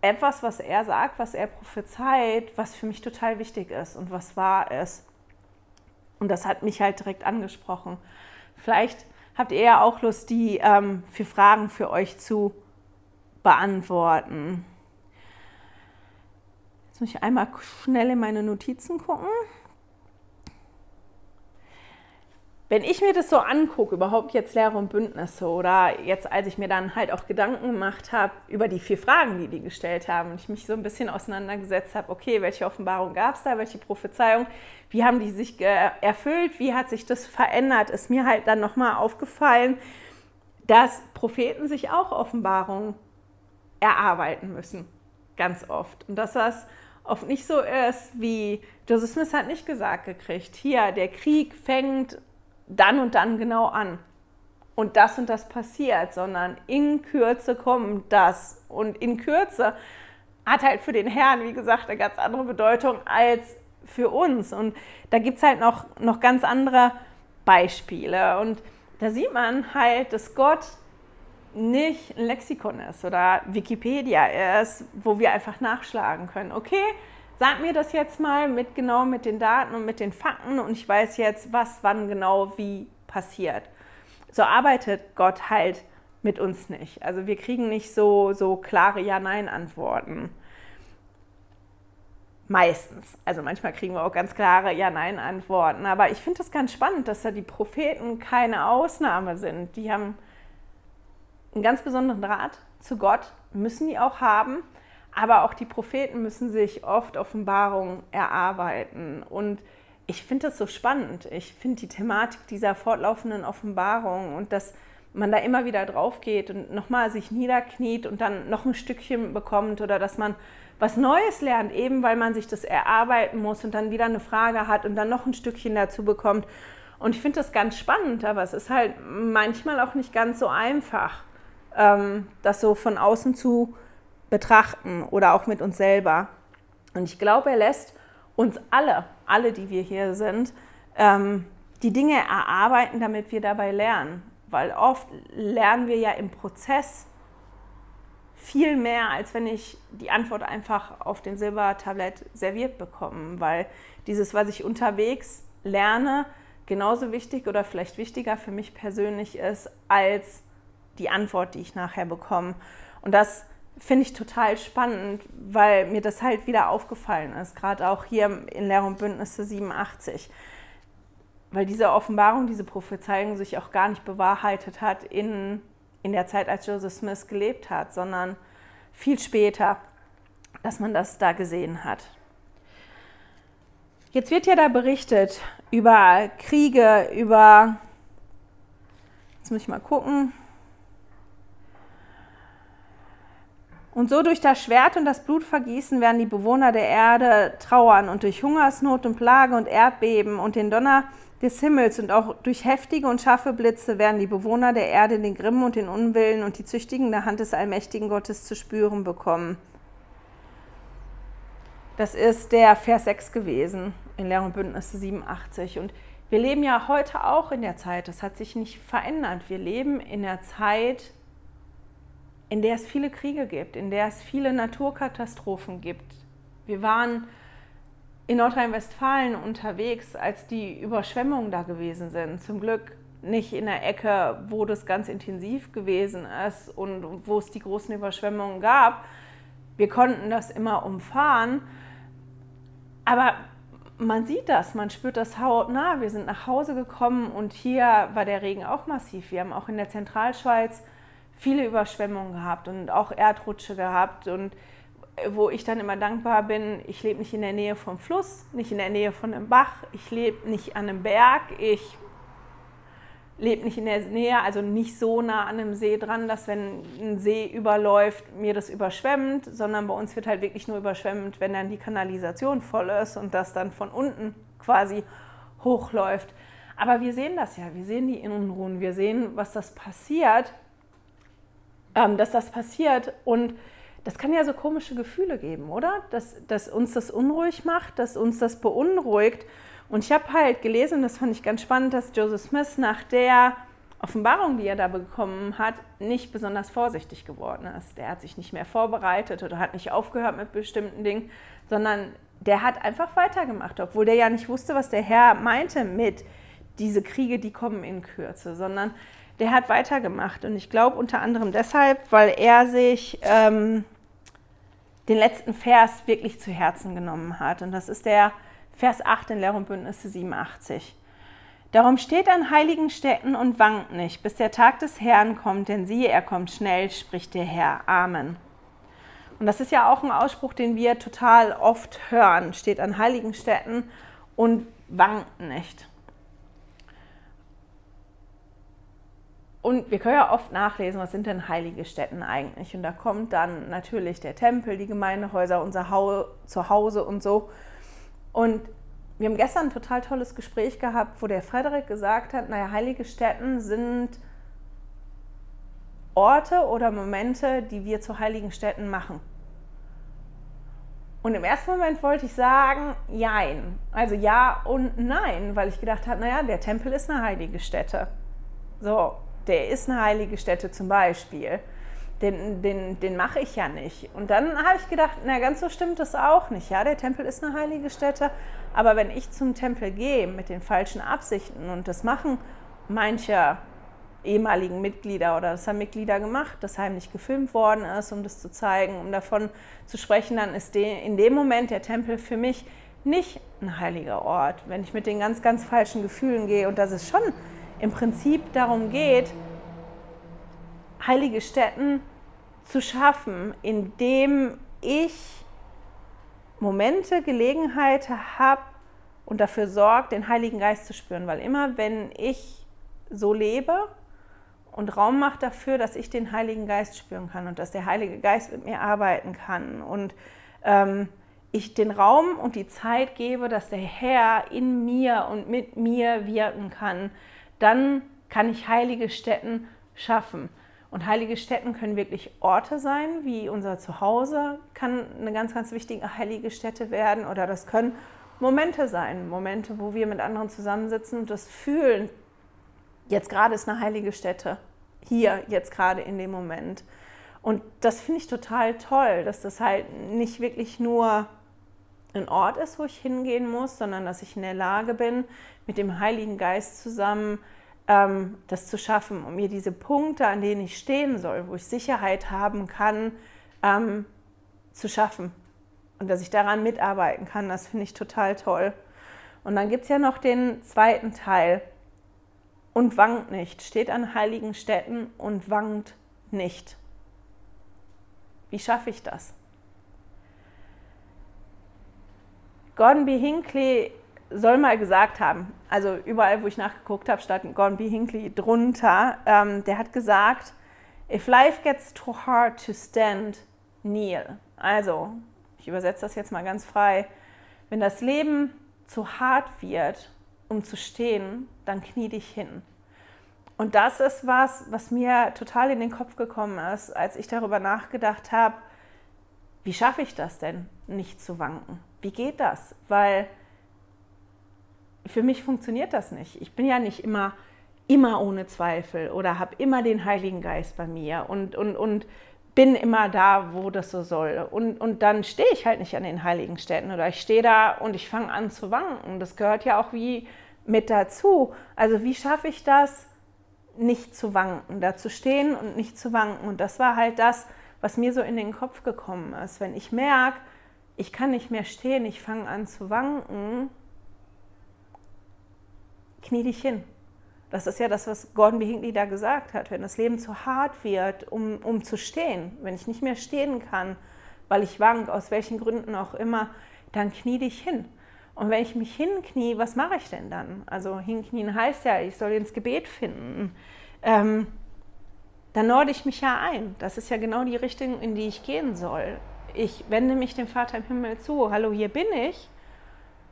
etwas, was er sagt, was er prophezeit, was für mich total wichtig ist und was wahr ist. Und das hat mich halt direkt angesprochen. Vielleicht habt ihr ja auch Lust, die ähm, für Fragen für euch zu beantworten. Jetzt muss ich einmal schnell in meine Notizen gucken. Wenn ich mir das so angucke, überhaupt jetzt Lehre und Bündnisse oder jetzt, als ich mir dann halt auch Gedanken gemacht habe über die vier Fragen, die die gestellt haben und ich mich so ein bisschen auseinandergesetzt habe, okay, welche Offenbarung gab es da, welche Prophezeiung, wie haben die sich erfüllt, wie hat sich das verändert, ist mir halt dann nochmal aufgefallen, dass Propheten sich auch Offenbarungen erarbeiten müssen, ganz oft. Und dass das oft nicht so ist, wie Joseph Smith hat nicht gesagt gekriegt, hier, der Krieg fängt dann und dann genau an und das und das passiert, sondern in Kürze kommt das. Und in Kürze hat halt für den Herrn, wie gesagt, eine ganz andere Bedeutung als für uns. Und da gibt es halt noch, noch ganz andere Beispiele. Und da sieht man halt, dass Gott nicht ein Lexikon ist oder Wikipedia ist, wo wir einfach nachschlagen können. Okay, sag mir das jetzt mal mit genau mit den Daten und mit den Fakten und ich weiß jetzt, was wann genau wie passiert. So arbeitet Gott halt mit uns nicht. Also wir kriegen nicht so, so klare Ja-Nein-Antworten. Meistens. Also manchmal kriegen wir auch ganz klare Ja-Nein-Antworten. Aber ich finde das ganz spannend, dass da die Propheten keine Ausnahme sind. Die haben einen ganz besonderen Draht zu Gott, müssen die auch haben. Aber auch die Propheten müssen sich oft Offenbarungen erarbeiten. Und ich finde das so spannend. Ich finde die Thematik dieser fortlaufenden Offenbarung und dass man da immer wieder drauf geht und nochmal sich niederkniet und dann noch ein Stückchen bekommt oder dass man was Neues lernt, eben weil man sich das erarbeiten muss und dann wieder eine Frage hat und dann noch ein Stückchen dazu bekommt. Und ich finde das ganz spannend, aber es ist halt manchmal auch nicht ganz so einfach, ähm, das so von außen zu betrachten oder auch mit uns selber. Und ich glaube, er lässt uns alle, alle, die wir hier sind, ähm, die Dinge erarbeiten, damit wir dabei lernen. Weil oft lernen wir ja im Prozess viel mehr, als wenn ich die Antwort einfach auf den Silbertablett serviert bekomme. Weil dieses, was ich unterwegs lerne, genauso wichtig oder vielleicht wichtiger für mich persönlich ist, als die Antwort, die ich nachher bekomme. Und das finde ich total spannend, weil mir das halt wieder aufgefallen ist, gerade auch hier in Lehr und Bündnisse 87. Weil diese Offenbarung, diese Prophezeiung sich auch gar nicht bewahrheitet hat in, in der Zeit, als Joseph Smith gelebt hat, sondern viel später, dass man das da gesehen hat. Jetzt wird ja da berichtet über Kriege, über, jetzt muss ich mal gucken, Und so durch das Schwert und das Blutvergießen werden die Bewohner der Erde trauern und durch Hungersnot und Plage und Erdbeben und den Donner des Himmels und auch durch heftige und scharfe Blitze werden die Bewohner der Erde den Grimm und den Unwillen und die züchtigende Hand des allmächtigen Gottes zu spüren bekommen. Das ist der Vers 6 gewesen in Lehr und Bündnisse 87. Und wir leben ja heute auch in der Zeit, das hat sich nicht verändert. Wir leben in der Zeit, in der es viele Kriege gibt, in der es viele Naturkatastrophen gibt. Wir waren in Nordrhein-Westfalen unterwegs, als die Überschwemmungen da gewesen sind. Zum Glück nicht in der Ecke, wo das ganz intensiv gewesen ist und wo es die großen Überschwemmungen gab. Wir konnten das immer umfahren. Aber man sieht das, man spürt das hautnah. Wir sind nach Hause gekommen und hier war der Regen auch massiv. Wir haben auch in der Zentralschweiz viele Überschwemmungen gehabt und auch Erdrutsche gehabt und wo ich dann immer dankbar bin, ich lebe nicht in der Nähe vom Fluss, nicht in der Nähe von einem Bach, ich lebe nicht an einem Berg, ich lebe nicht in der Nähe, also nicht so nah an einem See dran, dass wenn ein See überläuft, mir das überschwemmt, sondern bei uns wird halt wirklich nur überschwemmt, wenn dann die Kanalisation voll ist und das dann von unten quasi hochläuft. Aber wir sehen das ja, wir sehen die Unruhen, wir sehen, was das passiert, dass das passiert und das kann ja so komische Gefühle geben, oder? Dass, dass uns das unruhig macht, dass uns das beunruhigt. Und ich habe halt gelesen, das fand ich ganz spannend, dass Joseph Smith nach der Offenbarung, die er da bekommen hat, nicht besonders vorsichtig geworden ist. Der hat sich nicht mehr vorbereitet oder hat nicht aufgehört mit bestimmten Dingen, sondern der hat einfach weitergemacht, obwohl der ja nicht wusste, was der Herr meinte mit diese Kriege, die kommen in Kürze, sondern der hat weitergemacht. Und ich glaube unter anderem deshalb, weil er sich ähm, den letzten Vers wirklich zu Herzen genommen hat. Und das ist der Vers 8 in Lehr und Bündnisse 87. Darum steht an heiligen Städten und wankt nicht, bis der Tag des Herrn kommt, denn siehe, er kommt schnell, spricht der Herr. Amen. Und das ist ja auch ein Ausspruch, den wir total oft hören, steht an heiligen Städten und wankt nicht. Und wir können ja oft nachlesen, was sind denn heilige Stätten eigentlich? Und da kommt dann natürlich der Tempel, die Gemeindehäuser, unser Zuhause und so. Und wir haben gestern ein total tolles Gespräch gehabt, wo der Frederik gesagt hat, naja, heilige Stätten sind Orte oder Momente, die wir zu heiligen Städten machen. Und im ersten Moment wollte ich sagen, jein. Also ja und nein, weil ich gedacht habe, naja, der Tempel ist eine heilige Stätte. So, der ist eine heilige Stätte zum Beispiel. Den, den, den mache ich ja nicht. Und dann habe ich gedacht, na ganz so stimmt das auch nicht. Ja, der Tempel ist eine heilige Stätte, aber wenn ich zum Tempel gehe mit den falschen Absichten und das machen manche ehemaligen Mitglieder oder das haben Mitglieder gemacht, das heimlich gefilmt worden ist, um das zu zeigen, um davon zu sprechen, dann ist in dem Moment der Tempel für mich nicht ein heiliger Ort. Wenn ich mit den ganz, ganz falschen Gefühlen gehe und das ist schon im Prinzip darum geht, heilige Stätten zu schaffen, indem ich Momente, Gelegenheit habe und dafür sorge, den Heiligen Geist zu spüren. Weil immer, wenn ich so lebe und Raum mache dafür, dass ich den Heiligen Geist spüren kann und dass der Heilige Geist mit mir arbeiten kann und ähm, ich den Raum und die Zeit gebe, dass der Herr in mir und mit mir wirken kann, dann kann ich heilige Stätten schaffen. Und heilige Stätten können wirklich Orte sein, wie unser Zuhause kann eine ganz, ganz wichtige heilige Stätte werden. Oder das können Momente sein, Momente, wo wir mit anderen zusammensitzen und das fühlen. Jetzt gerade ist eine heilige Stätte. Hier, jetzt gerade in dem Moment. Und das finde ich total toll, dass das halt nicht wirklich nur ein Ort ist, wo ich hingehen muss, sondern dass ich in der Lage bin, mit dem Heiligen Geist zusammen ähm, das zu schaffen, um mir diese Punkte, an denen ich stehen soll, wo ich Sicherheit haben kann, ähm, zu schaffen. Und dass ich daran mitarbeiten kann, das finde ich total toll. Und dann gibt es ja noch den zweiten Teil. Und wankt nicht, steht an heiligen Städten und wankt nicht. Wie schaffe ich das? Gordon B. Hinckley soll mal gesagt haben, also überall, wo ich nachgeguckt habe, stand Gordon B. Hinckley drunter, ähm, der hat gesagt, if life gets too hard to stand, kneel. Also, ich übersetze das jetzt mal ganz frei, wenn das Leben zu hart wird, um zu stehen, dann knie dich hin. Und das ist was, was mir total in den Kopf gekommen ist, als ich darüber nachgedacht habe, wie schaffe ich das denn, nicht zu wanken? Wie geht das? Weil für mich funktioniert das nicht. Ich bin ja nicht immer, immer ohne Zweifel oder habe immer den Heiligen Geist bei mir und, und, und bin immer da, wo das so soll. Und, und dann stehe ich halt nicht an den heiligen Städten oder ich stehe da und ich fange an zu wanken. Das gehört ja auch wie mit dazu. Also wie schaffe ich das, nicht zu wanken, da zu stehen und nicht zu wanken. Und das war halt das, was mir so in den Kopf gekommen ist. Wenn ich merke, ich kann nicht mehr stehen, ich fange an zu wanken, knie dich hin. Das ist ja das, was Gordon B. Hinckley da gesagt hat. Wenn das Leben zu hart wird, um, um zu stehen, wenn ich nicht mehr stehen kann, weil ich wank, aus welchen Gründen auch immer, dann knie dich hin. Und wenn ich mich hinknie, was mache ich denn dann? Also hinknien heißt ja, ich soll ins Gebet finden. Ähm, dann norde ich mich ja ein. Das ist ja genau die Richtung, in die ich gehen soll. Ich wende mich dem Vater im Himmel zu. Hallo, hier bin ich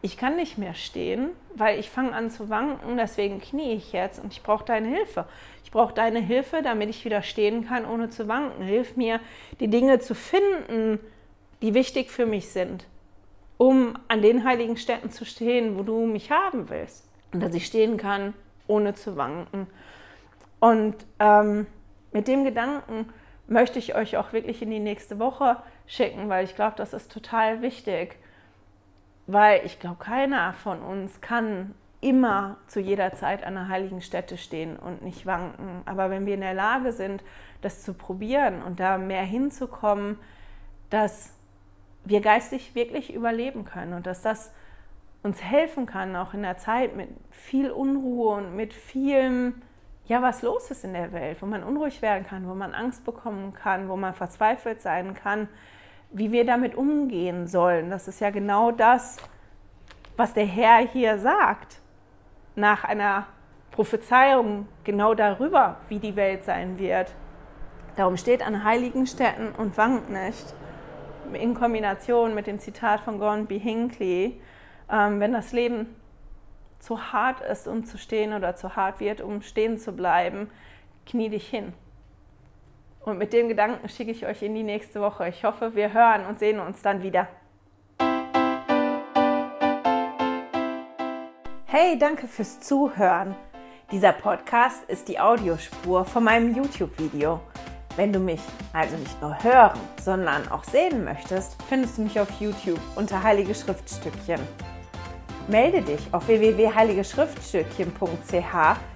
ich kann nicht mehr stehen, weil ich fange an zu wanken, deswegen knie ich jetzt und ich brauche deine Hilfe. Ich brauche deine Hilfe, damit ich wieder stehen kann, ohne zu wanken. Hilf mir, die Dinge zu finden, die wichtig für mich sind, um an den heiligen Städten zu stehen, wo du mich haben willst. Und dass ich stehen kann, ohne zu wanken. Und ähm, mit dem Gedanken möchte ich euch auch wirklich in die nächste Woche schicken, weil ich glaube, das ist total wichtig weil ich glaube, keiner von uns kann immer zu jeder Zeit an einer heiligen Stätte stehen und nicht wanken. Aber wenn wir in der Lage sind, das zu probieren und da mehr hinzukommen, dass wir geistig wirklich überleben können und dass das uns helfen kann, auch in der Zeit mit viel Unruhe und mit vielem, ja, was los ist in der Welt, wo man unruhig werden kann, wo man Angst bekommen kann, wo man verzweifelt sein kann, wie wir damit umgehen sollen. Das ist ja genau das, was der Herr hier sagt, nach einer Prophezeiung genau darüber, wie die Welt sein wird. Darum steht an heiligen Städten und wankt nicht, in Kombination mit dem Zitat von Gordon B. Hinckley, ähm, wenn das Leben zu hart ist, um zu stehen oder zu hart wird, um stehen zu bleiben, knie dich hin. Und mit den Gedanken schicke ich euch in die nächste Woche. Ich hoffe, wir hören und sehen uns dann wieder. Hey, danke fürs Zuhören. Dieser Podcast ist die Audiospur von meinem YouTube-Video. Wenn du mich also nicht nur hören, sondern auch sehen möchtest, findest du mich auf YouTube unter Heilige Schriftstückchen. Melde dich auf www.heiligeschriftstückchen.ch